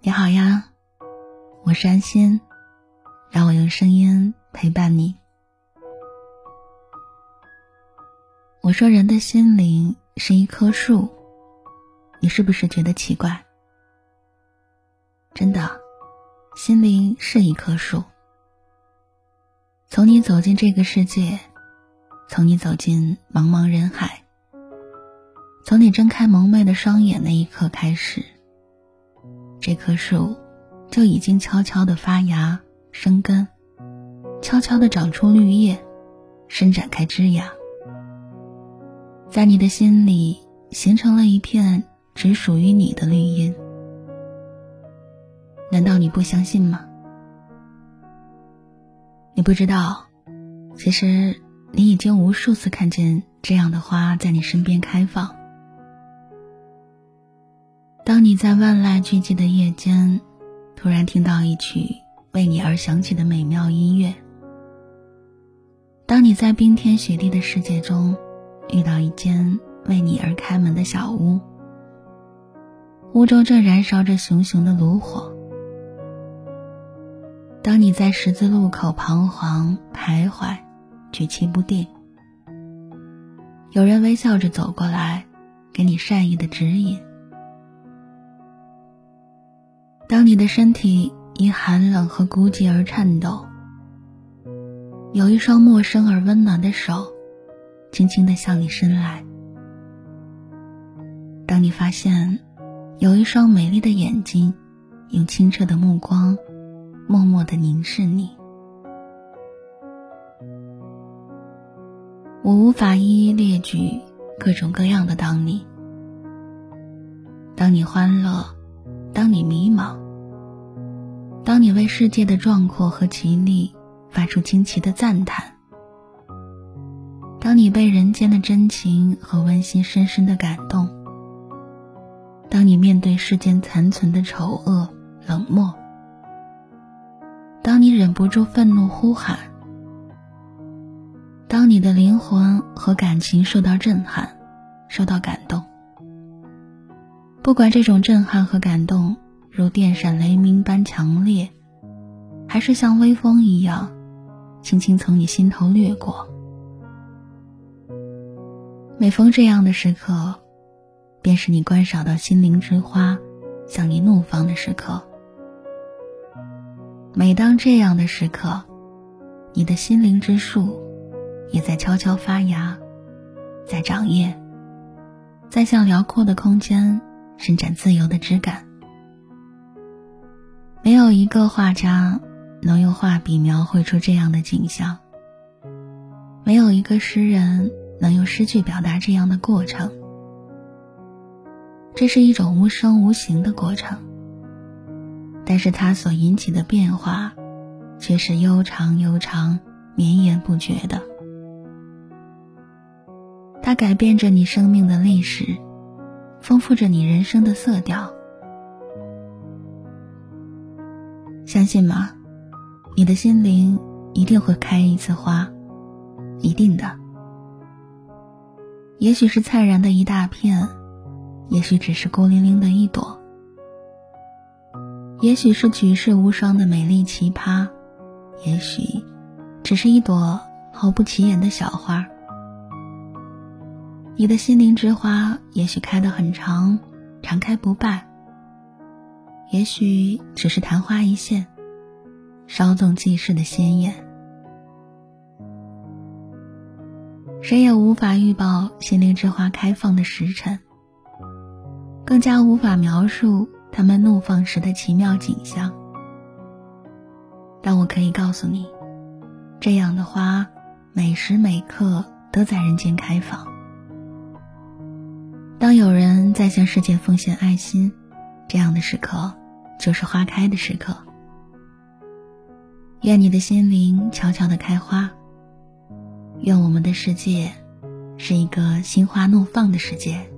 你好呀，我是安心，让我用声音陪伴你。我说，人的心灵是一棵树，你是不是觉得奇怪？真的，心灵是一棵树。从你走进这个世界，从你走进茫茫人海，从你睁开蒙昧的双眼那一刻开始。这棵树就已经悄悄地发芽、生根，悄悄地长出绿叶，伸展开枝芽，在你的心里形成了一片只属于你的绿荫。难道你不相信吗？你不知道，其实你已经无数次看见这样的花在你身边开放。当你在万籁俱寂的夜间，突然听到一曲为你而响起的美妙音乐；当你在冰天雪地的世界中，遇到一间为你而开门的小屋，屋中正燃烧着熊熊的炉火；当你在十字路口彷徨徘徊，举棋不定，有人微笑着走过来，给你善意的指引。当你的身体因寒冷和孤寂而颤抖，有一双陌生而温暖的手，轻轻地向你伸来；当你发现有一双美丽的眼睛，用清澈的目光，默默地凝视你，我无法一一列举各种各样的当你。当你欢乐，当你迷茫。当你为世界的壮阔和绮丽发出惊奇的赞叹，当你被人间的真情和温馨深深的感动，当你面对世间残存的丑恶冷漠，当你忍不住愤怒呼喊，当你的灵魂和感情受到震撼，受到感动，不管这种震撼和感动。如电闪雷鸣般强烈，还是像微风一样，轻轻从你心头掠过。每逢这样的时刻，便是你观赏到心灵之花向你怒放的时刻。每当这样的时刻，你的心灵之树也在悄悄发芽，在长叶，在向辽阔的空间伸展自由的枝干。没有一个画家能用画笔描绘出这样的景象。没有一个诗人能用诗句表达这样的过程。这是一种无声无形的过程，但是它所引起的变化，却是悠长悠长、绵延不绝的。它改变着你生命的历史，丰富着你人生的色调。相信吗？你的心灵一定会开一次花，一定的。也许是灿然的一大片，也许只是孤零零的一朵，也许是举世无双的美丽奇葩，也许只是一朵毫不起眼的小花。你的心灵之花，也许开得很长，常开不败。也许只是昙花一现，稍纵即逝的鲜艳。谁也无法预报心灵之花开放的时辰，更加无法描述它们怒放时的奇妙景象。但我可以告诉你，这样的花，每时每刻都在人间开放。当有人在向世界奉献爱心，这样的时刻。就是花开的时刻。愿你的心灵悄悄的开花。愿我们的世界是一个心花怒放的世界。